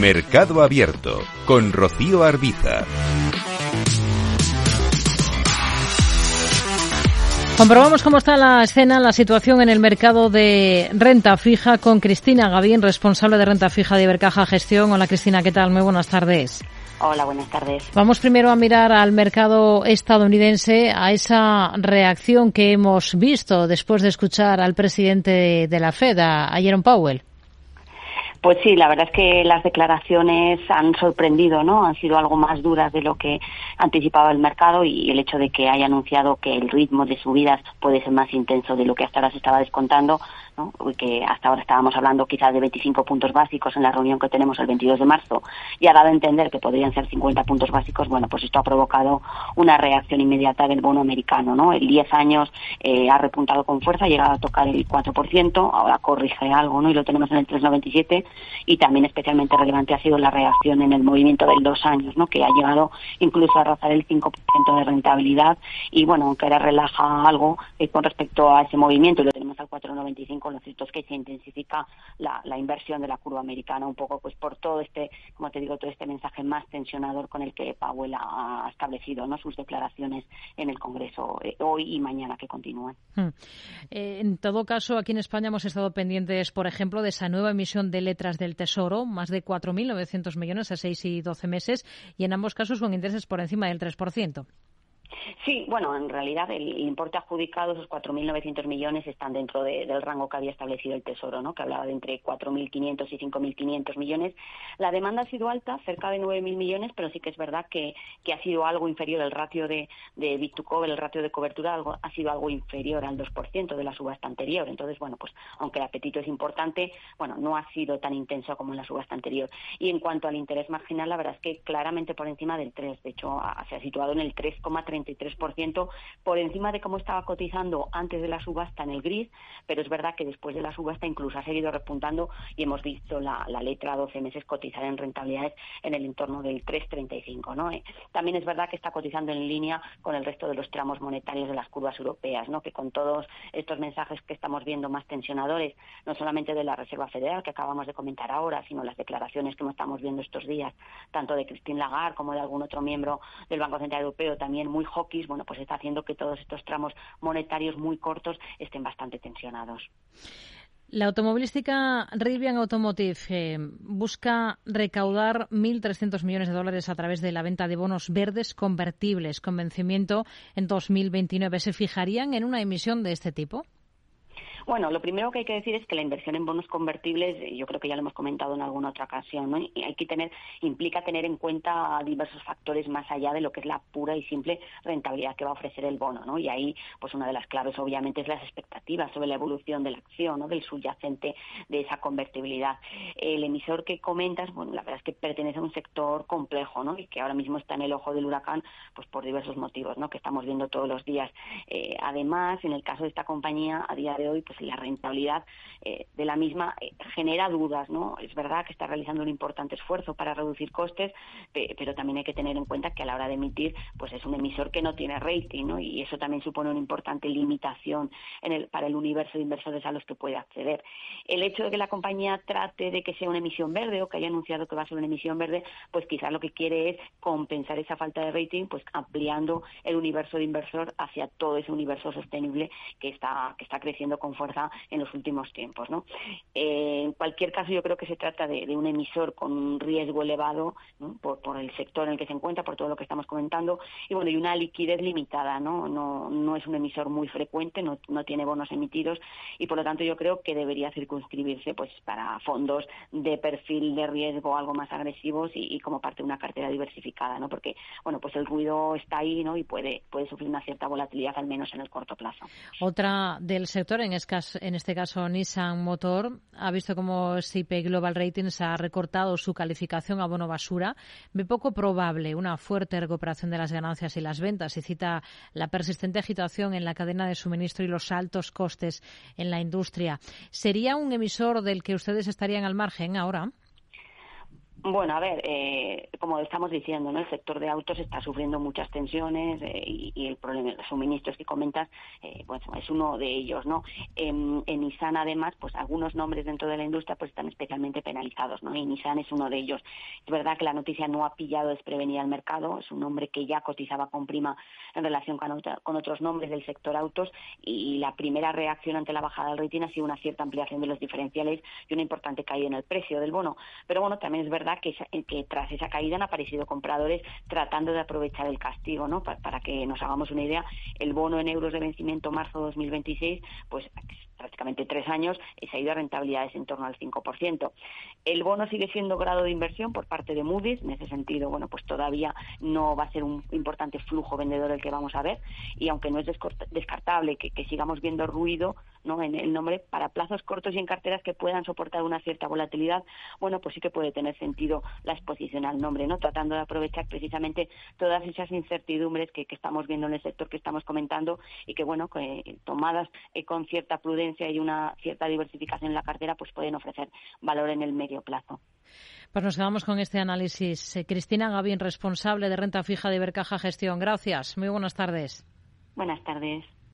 Mercado Abierto con Rocío Arbiza. Comprobamos cómo está la escena, la situación en el mercado de renta fija con Cristina Gavín, responsable de renta fija de Ibercaja Gestión. Hola Cristina, ¿qué tal? Muy buenas tardes. Hola, buenas tardes. Vamos primero a mirar al mercado estadounidense, a esa reacción que hemos visto después de escuchar al presidente de la Fed, a Jerome Powell. Pues sí, la verdad es que las declaraciones han sorprendido, ¿no? Han sido algo más duras de lo que anticipaba el mercado y el hecho de que haya anunciado que el ritmo de subidas puede ser más intenso de lo que hasta ahora se estaba descontando, ¿no? que hasta ahora estábamos hablando quizás de 25 puntos básicos en la reunión que tenemos el 22 de marzo y ha dado a entender que podrían ser 50 puntos básicos, bueno, pues esto ha provocado una reacción inmediata del bono americano, ¿no? El 10 años eh, ha repuntado con fuerza, ha llegado a tocar el 4%, ahora corrige algo, ¿no? Y lo tenemos en el 3,97 y también especialmente relevante ha sido la reacción en el movimiento del dos años, ¿no? que ha llegado incluso a rozar el 5% de rentabilidad. Y bueno, aunque ahora relaja algo con respecto a ese movimiento lo tenemos al 4,95, lo cierto es que se intensifica la, la, inversión de la curva americana un poco pues por todo este, como te digo, todo este mensaje más tensionador con el que Powell ha establecido ¿no? sus declaraciones en el Congreso eh, hoy y mañana que continúan. Hmm. Eh, en todo caso, aquí en España hemos estado pendientes, por ejemplo, de esa nueva emisión de letras del Tesoro, más de 4.900 millones a 6 y 12 meses, y en ambos casos con intereses por encima del 3%. Sí, bueno, en realidad el importe adjudicado, esos 4.900 millones, están dentro del rango que había establecido el Tesoro, ¿no? que hablaba de entre 4.500 y 5.500 millones. La demanda ha sido alta, cerca de 9.000 millones, pero sí que es verdad que, ha sido algo inferior el ratio de, de bit to cover, el ratio de cobertura algo, ha sido algo inferior al 2% de la subasta anterior. Entonces, bueno, pues aunque el apetito es importante, bueno, no ha sido tan intenso como en la subasta anterior. Y en cuanto al interés marginal, la verdad es que claramente por encima del 3, de hecho, se ha situado en el 3,30 33% por encima de cómo estaba cotizando antes de la subasta en el gris, pero es verdad que después de la subasta incluso ha seguido repuntando y hemos visto la, letra a 12 meses cotizar en rentabilidades en el entorno del 3,35. ¿no? Eh, también es verdad que está cotizando en línea con el resto de los tramos monetarios de las curvas europeas, ¿no? que con todos estos mensajes que estamos viendo más tensionadores, no solamente de la Reserva Federal que acabamos de comentar ahora, sino las declaraciones que estamos viendo estos días, tanto de Christine Lagarde como de algún otro miembro del Banco Central Europeo, también muy bueno, pues está haciendo que todos estos tramos monetarios muy cortos estén bastante tensionados. La automovilística Rivian Automotive eh, busca recaudar 1.300 millones de dólares a través de la venta de bonos verdes convertibles con vencimiento en 2029. ¿Se fijarían en una emisión de este tipo? Bueno, lo primero que hay que decir es que la inversión en bonos convertibles, yo creo que ya lo hemos comentado en alguna otra ocasión, ¿no? Y hay que tener, implica tener en cuenta diversos factores más allá de lo que es la pura y simple rentabilidad que va a ofrecer el bono, ¿no? Y ahí, pues una de las claves obviamente es las expectativas sobre la evolución de la acción, ¿no? Del subyacente de esa convertibilidad. El emisor que comentas, bueno, la verdad es que pertenece a un sector complejo, ¿no? Y que ahora mismo está en el ojo del huracán, pues por diversos motivos, ¿no? Que estamos viendo todos los días. Eh, además, en el caso de esta compañía, a día de hoy, pues la rentabilidad eh, de la misma eh, genera dudas, ¿no? Es verdad que está realizando un importante esfuerzo para reducir costes, pero también hay que tener en cuenta que a la hora de emitir, pues es un emisor que no tiene rating, ¿no? Y eso también supone una importante limitación para el universo de inversores a los que puede acceder. El hecho de que la compañía trate de que sea una emisión verde o que haya anunciado que va a ser una emisión verde, pues quizás lo que quiere es compensar esa falta de rating, pues ampliando el universo de inversor hacia todo ese universo sostenible que está, que está creciendo en los últimos tiempos. ¿no? Eh, en cualquier caso, yo creo que se trata de, un emisor con un riesgo elevado por, el sector en el que se encuentra, por todo lo que estamos comentando, y bueno, y una liquidez limitada. No, no, no es un emisor muy frecuente, no, no tiene bonos emitidos, y por lo tanto yo creo que debería circunscribirse pues para fondos de perfil de riesgo algo más agresivos y, como parte de una cartera diversificada, ¿no? Porque bueno, pues el ruido está ahí, ¿no? Y puede puede sufrir una cierta volatilidad al menos en el corto plazo. Otra del sector en en este caso Nissan Motor, ha visto cómo SIP Global Ratings ha recortado su calificación a bono basura. Ve poco probable una fuerte recuperación de las ganancias y las ventas y cita la persistente agitación en la cadena de suministro y los altos costes en la industria. ¿Sería un emisor del que ustedes estarían al margen ahora? Bueno, a ver, eh, como estamos diciendo, ¿no? el sector de autos está sufriendo muchas tensiones eh, y, el problema de los suministros que comentas, eh, pues es uno de ellos, ¿no? En, Nissan, además, pues algunos nombres dentro de la industria pues están especialmente penalizados, ¿no? Y Nissan es uno de ellos. Es verdad que la noticia no ha pillado desprevenida al mercado, es un nombre que ya cotizaba con prima en relación con, otros nombres del sector autos y la primera reacción ante la bajada del rating ha sido una cierta ampliación de los diferenciales y una importante caída en el precio del bono. Pero bueno, también es verdad que, que tras esa caída han aparecido compradores tratando de aprovechar el castigo, ¿no? Para, que nos hagamos una idea, el bono en euros de vencimiento marzo 2026, pues prácticamente tres años, se ha ido a rentabilidades en torno al 5%. El bono sigue siendo grado de inversión por parte de Moody's, en ese sentido, bueno, pues todavía no va a ser un importante flujo vendedor el que vamos a ver, y aunque no es descartable que, sigamos viendo ruido, ¿no? en el nombre para plazos cortos y en carteras que puedan soportar una cierta volatilidad, bueno, pues sí que puede tener sentido la exposición al nombre, ¿no? Tratando de aprovechar precisamente todas esas incertidumbres que, estamos viendo en el sector que estamos comentando y que, bueno, que tomadas eh, con cierta prudencia y una cierta diversificación en la cartera, pues pueden ofrecer valor en el medio plazo. Pues nos quedamos con este análisis. Eh, Cristina Gavín, responsable de renta fija de Ibercaja Gestión. Gracias. Muy buenas tardes. Buenas tardes.